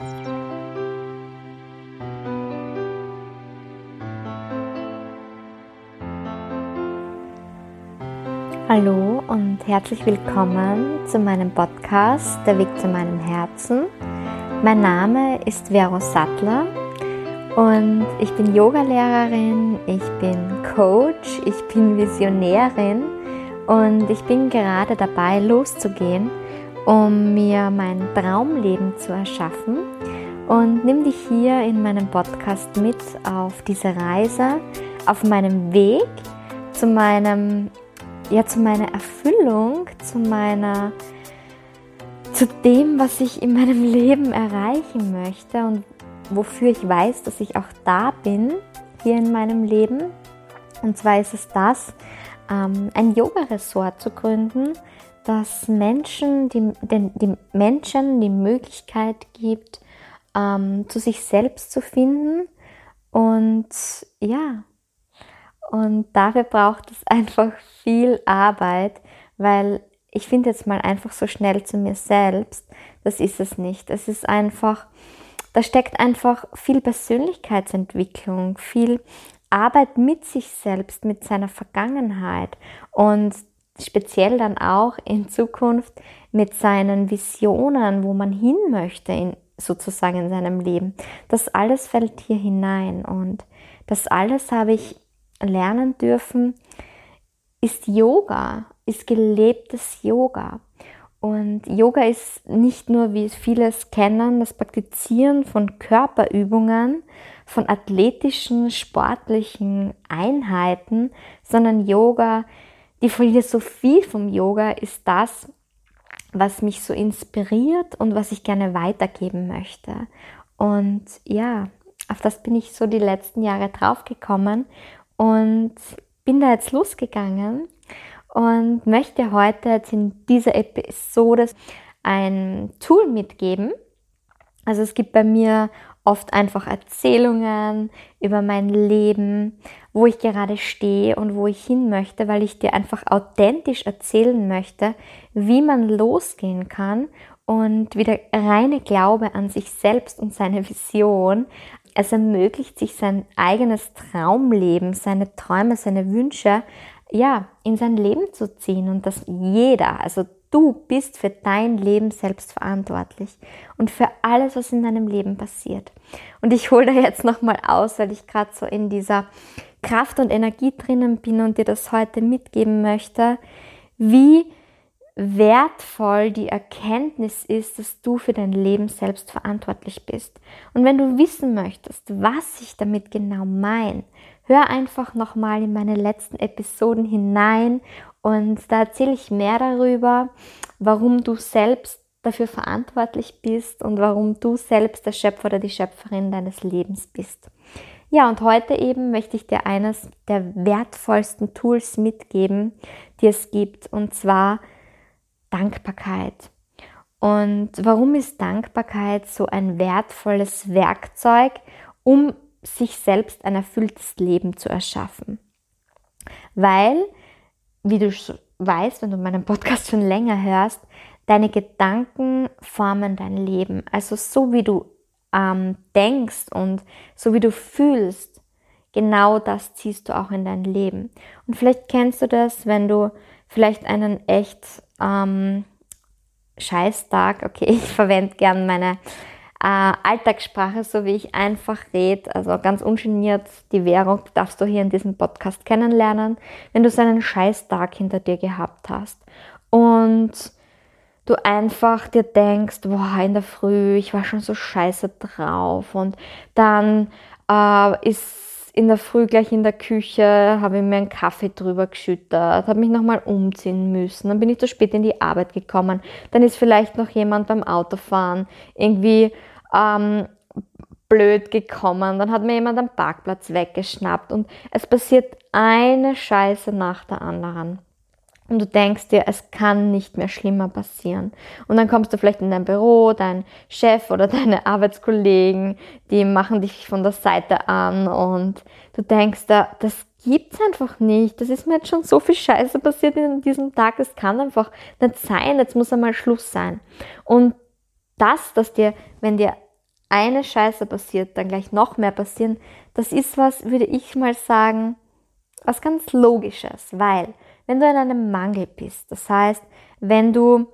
Hallo und herzlich willkommen zu meinem Podcast Der Weg zu meinem Herzen. Mein Name ist Vero Sattler und ich bin Yogalehrerin, ich bin Coach, ich bin Visionärin und ich bin gerade dabei loszugehen, um mir mein Traumleben zu erschaffen und nimm dich hier in meinem Podcast mit auf diese Reise, auf meinem Weg zu meinem ja zu meiner Erfüllung, zu meiner zu dem, was ich in meinem Leben erreichen möchte und wofür ich weiß, dass ich auch da bin hier in meinem Leben. Und zwar ist es das, ähm, ein Yoga-Resort zu gründen, das Menschen, die, den, die Menschen die Möglichkeit gibt, ähm, zu sich selbst zu finden und ja, und dafür braucht es einfach viel Arbeit, weil ich finde jetzt mal einfach so schnell zu mir selbst, das ist es nicht. Es ist einfach, da steckt einfach viel Persönlichkeitsentwicklung, viel Arbeit mit sich selbst, mit seiner Vergangenheit und speziell dann auch in Zukunft mit seinen Visionen, wo man hin möchte in, sozusagen in seinem Leben. Das alles fällt hier hinein und das alles habe ich lernen dürfen, ist Yoga, ist gelebtes Yoga. Und Yoga ist nicht nur, wie viele es kennen, das Praktizieren von Körperübungen, von athletischen, sportlichen Einheiten, sondern Yoga, die Philosophie vom Yoga ist das, was mich so inspiriert und was ich gerne weitergeben möchte. Und ja, auf das bin ich so die letzten Jahre draufgekommen und bin da jetzt losgegangen und möchte heute jetzt in dieser Episode ein Tool mitgeben. Also es gibt bei mir oft einfach Erzählungen über mein Leben, wo ich gerade stehe und wo ich hin möchte, weil ich dir einfach authentisch erzählen möchte, wie man losgehen kann und wie der reine Glaube an sich selbst und seine Vision. Es ermöglicht sich sein eigenes Traumleben, seine Träume, seine Wünsche, ja, in sein Leben zu ziehen und dass jeder, also du bist für dein Leben selbst verantwortlich und für alles, was in deinem Leben passiert. Und ich hole da jetzt nochmal aus, weil ich gerade so in dieser Kraft und Energie drinnen bin und dir das heute mitgeben möchte, wie wertvoll die Erkenntnis ist, dass du für dein Leben selbst verantwortlich bist. Und wenn du wissen möchtest, was ich damit genau meine, hör einfach nochmal in meine letzten Episoden hinein und da erzähle ich mehr darüber, warum du selbst dafür verantwortlich bist und warum du selbst der Schöpfer oder die Schöpferin deines Lebens bist. Ja, und heute eben möchte ich dir eines der wertvollsten Tools mitgeben, die es gibt, und zwar Dankbarkeit. Und warum ist Dankbarkeit so ein wertvolles Werkzeug, um sich selbst ein erfülltes Leben zu erschaffen? Weil, wie du weißt, wenn du meinen Podcast schon länger hörst, deine Gedanken formen dein Leben. Also so wie du ähm, denkst und so wie du fühlst, genau das ziehst du auch in dein Leben. Und vielleicht kennst du das, wenn du vielleicht einen echt ähm, Scheißtag, okay, ich verwende gern meine äh, Alltagssprache, so wie ich einfach rede, also ganz ungeniert die Währung darfst du hier in diesem Podcast kennenlernen, wenn du so einen Scheißtag hinter dir gehabt hast. Und du einfach dir denkst, boah, in der Früh, ich war schon so scheiße drauf. Und dann äh, ist in der Früh gleich in der Küche, habe ich mir einen Kaffee drüber geschüttet, habe mich nochmal umziehen müssen, dann bin ich zu spät in die Arbeit gekommen, dann ist vielleicht noch jemand beim Autofahren irgendwie ähm, blöd gekommen, dann hat mir jemand am Parkplatz weggeschnappt und es passiert eine Scheiße nach der anderen. Und du denkst dir, es kann nicht mehr schlimmer passieren. Und dann kommst du vielleicht in dein Büro, dein Chef oder deine Arbeitskollegen, die machen dich von der Seite an und du denkst da, das gibt's einfach nicht. Das ist mir jetzt schon so viel Scheiße passiert in diesem Tag. Das kann einfach nicht sein. Jetzt muss einmal Schluss sein. Und das, dass dir, wenn dir eine Scheiße passiert, dann gleich noch mehr passieren. Das ist was, würde ich mal sagen, was ganz Logisches, weil wenn du in einem Mangel bist, das heißt, wenn du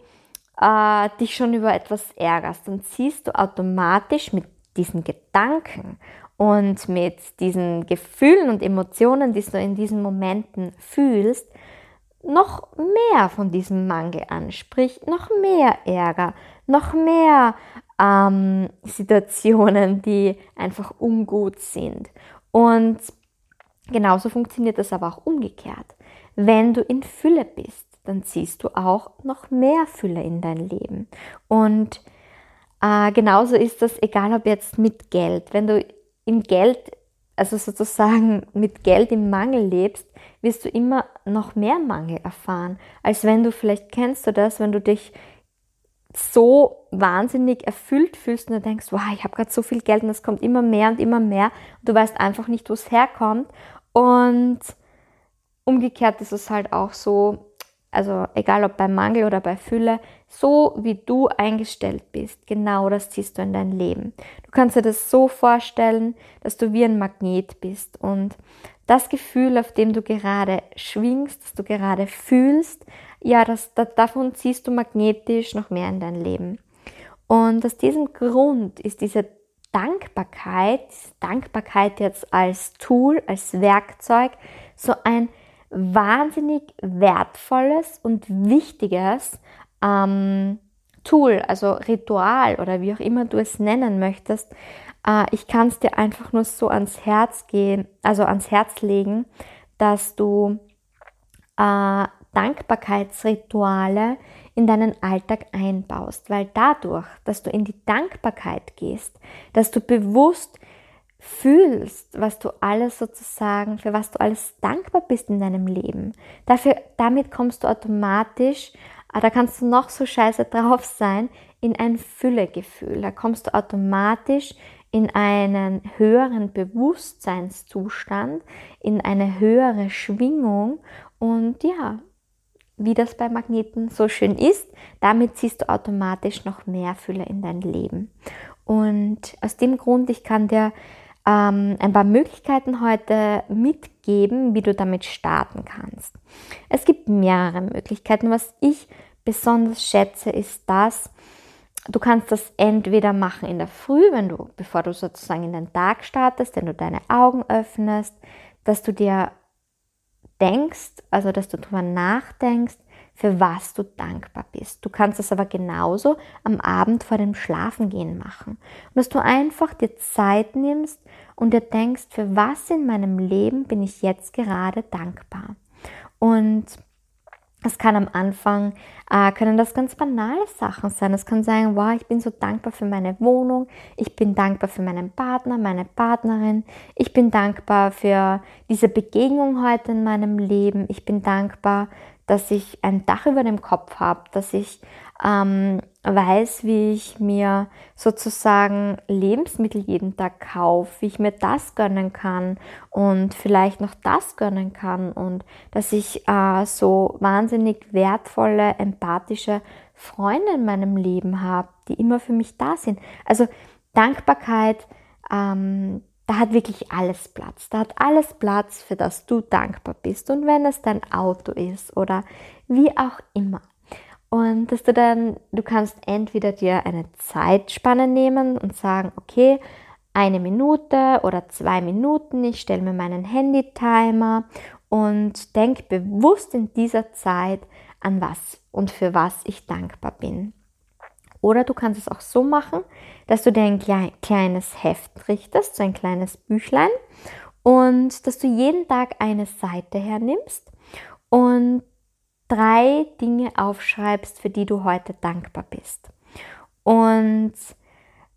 äh, dich schon über etwas ärgerst, dann ziehst du automatisch mit diesen Gedanken und mit diesen Gefühlen und Emotionen, die du in diesen Momenten fühlst, noch mehr von diesem Mangel an, sprich noch mehr Ärger, noch mehr ähm, Situationen, die einfach ungut sind. Und genauso funktioniert das aber auch umgekehrt. Wenn du in Fülle bist, dann ziehst du auch noch mehr Fülle in dein Leben. Und äh, genauso ist das, egal ob jetzt mit Geld. Wenn du im Geld, also sozusagen mit Geld im Mangel lebst, wirst du immer noch mehr Mangel erfahren, als wenn du vielleicht kennst du das, wenn du dich so wahnsinnig erfüllt fühlst und du denkst, wow, ich habe gerade so viel Geld und es kommt immer mehr und immer mehr und du weißt einfach nicht, wo es herkommt und umgekehrt ist es halt auch so, also egal ob bei Mangel oder bei Fülle, so wie du eingestellt bist, genau das ziehst du in dein Leben. Du kannst dir das so vorstellen, dass du wie ein Magnet bist und das Gefühl, auf dem du gerade schwingst, das du gerade fühlst, ja, das, das, davon ziehst du magnetisch noch mehr in dein Leben. Und aus diesem Grund ist diese Dankbarkeit, Dankbarkeit jetzt als Tool, als Werkzeug, so ein wahnsinnig wertvolles und wichtiges ähm, Tool, also Ritual oder wie auch immer du es nennen möchtest. Äh, ich kann es dir einfach nur so ans Herz gehen, also ans Herz legen, dass du äh, Dankbarkeitsrituale in deinen Alltag einbaust, weil dadurch, dass du in die Dankbarkeit gehst, dass du bewusst fühlst, was du alles sozusagen, für was du alles dankbar bist in deinem Leben. Dafür, damit kommst du automatisch, ah, da kannst du noch so scheiße drauf sein, in ein Füllegefühl. Da kommst du automatisch in einen höheren Bewusstseinszustand, in eine höhere Schwingung und ja, wie das bei Magneten so schön ist, damit ziehst du automatisch noch mehr Fülle in dein Leben. Und aus dem Grund, ich kann dir ähm, ein paar Möglichkeiten heute mitgeben, wie du damit starten kannst. Es gibt mehrere Möglichkeiten. Was ich besonders schätze, ist das, du kannst das entweder machen in der Früh, wenn du, bevor du sozusagen in den Tag startest, wenn du deine Augen öffnest, dass du dir denkst, also dass du darüber nachdenkst, für was du dankbar bist. Du kannst es aber genauso am Abend vor dem Schlafengehen machen. Und dass du einfach dir Zeit nimmst und dir denkst, für was in meinem Leben bin ich jetzt gerade dankbar. Und es kann am Anfang, äh, können das ganz banale Sachen sein. Es kann sein, wow, ich bin so dankbar für meine Wohnung, ich bin dankbar für meinen Partner, meine Partnerin, ich bin dankbar für diese Begegnung heute in meinem Leben, ich bin dankbar dass ich ein Dach über dem Kopf habe, dass ich ähm, weiß, wie ich mir sozusagen Lebensmittel jeden Tag kaufe, wie ich mir das gönnen kann und vielleicht noch das gönnen kann und dass ich äh, so wahnsinnig wertvolle, empathische Freunde in meinem Leben habe, die immer für mich da sind. Also Dankbarkeit, ähm, da hat wirklich alles Platz. Da hat alles Platz, für das du dankbar bist. Und wenn es dein Auto ist oder wie auch immer. Und dass du dann, du kannst entweder dir eine Zeitspanne nehmen und sagen, okay, eine Minute oder zwei Minuten, ich stelle mir meinen Handy-Timer und denk bewusst in dieser Zeit an was und für was ich dankbar bin. Oder du kannst es auch so machen, dass du dir ein kleines Heft richtest, so ein kleines Büchlein und dass du jeden Tag eine Seite hernimmst und drei Dinge aufschreibst, für die du heute dankbar bist. Und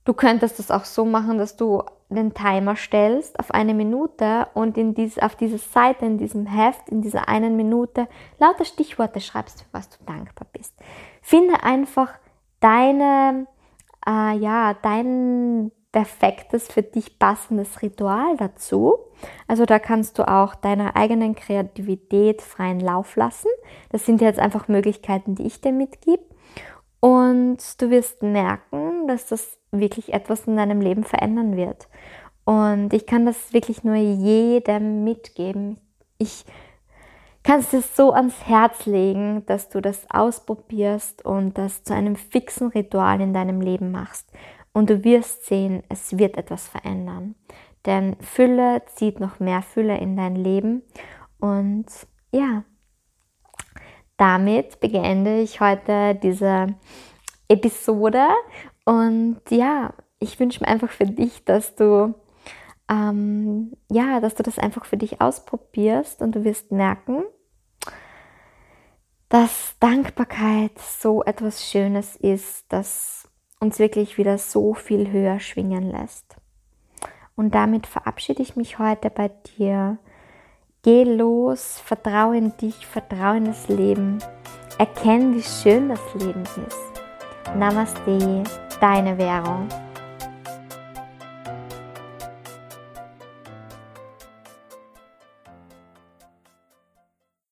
du könntest das auch so machen, dass du den Timer stellst auf eine Minute und in dies, auf diese Seite, in diesem Heft, in dieser einen Minute lauter Stichworte schreibst, für was du dankbar bist. Finde einfach deine, äh, ja, dein perfektes, für dich passendes Ritual dazu. Also da kannst du auch deiner eigenen Kreativität freien Lauf lassen. Das sind jetzt einfach Möglichkeiten, die ich dir mitgebe. Und du wirst merken, dass das wirklich etwas in deinem Leben verändern wird. Und ich kann das wirklich nur jedem mitgeben. Ich kann es dir so ans Herz legen, dass du das ausprobierst und das zu einem fixen Ritual in deinem Leben machst. Und du wirst sehen, es wird etwas verändern. Denn Fülle zieht noch mehr Fülle in dein Leben. Und ja, damit beende ich heute diese Episode. Und ja, ich wünsche mir einfach für dich, dass du ähm, ja, dass du das einfach für dich ausprobierst und du wirst merken, dass Dankbarkeit so etwas Schönes ist, das uns wirklich wieder so viel höher schwingen lässt. Und damit verabschiede ich mich heute bei dir. Geh los, vertraue in dich, vertraue in das Leben. Erkenn, wie schön das Leben ist. Namaste, deine Währung.